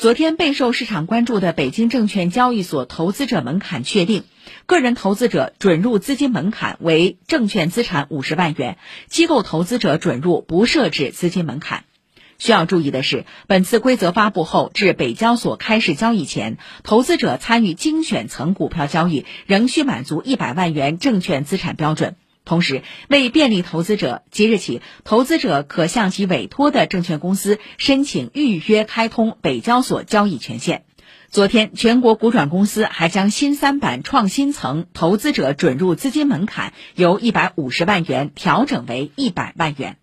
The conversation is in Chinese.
昨天备受市场关注的北京证券交易所投资者门槛确定，个人投资者准入资金门槛为证券资产五十万元，机构投资者准入不设置资金门槛。需要注意的是，本次规则发布后至北交所开市交易前，投资者参与精选层股票交易仍需满足一百万元证券资产标准。同时，为便利投资者，即日起，投资者可向其委托的证券公司申请预约开通北交所交易权限。昨天，全国股转公司还将新三板创新层投资者准入资金门槛由一百五十万元调整为一百万元。